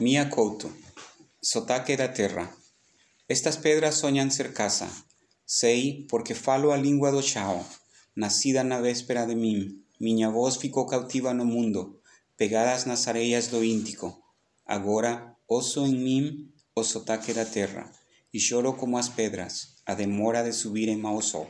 Mia couto, sotaque da terra. Estas pedras soñan ser casa. Sei porque falo a língua do chao, nacida na véspera de mim. Minha voz ficou cautiva no mundo, pegadas nas areias do Íntico. Agora oso em mim o sotaque da terra, e choro como as pedras, a demora de subirem ao sol.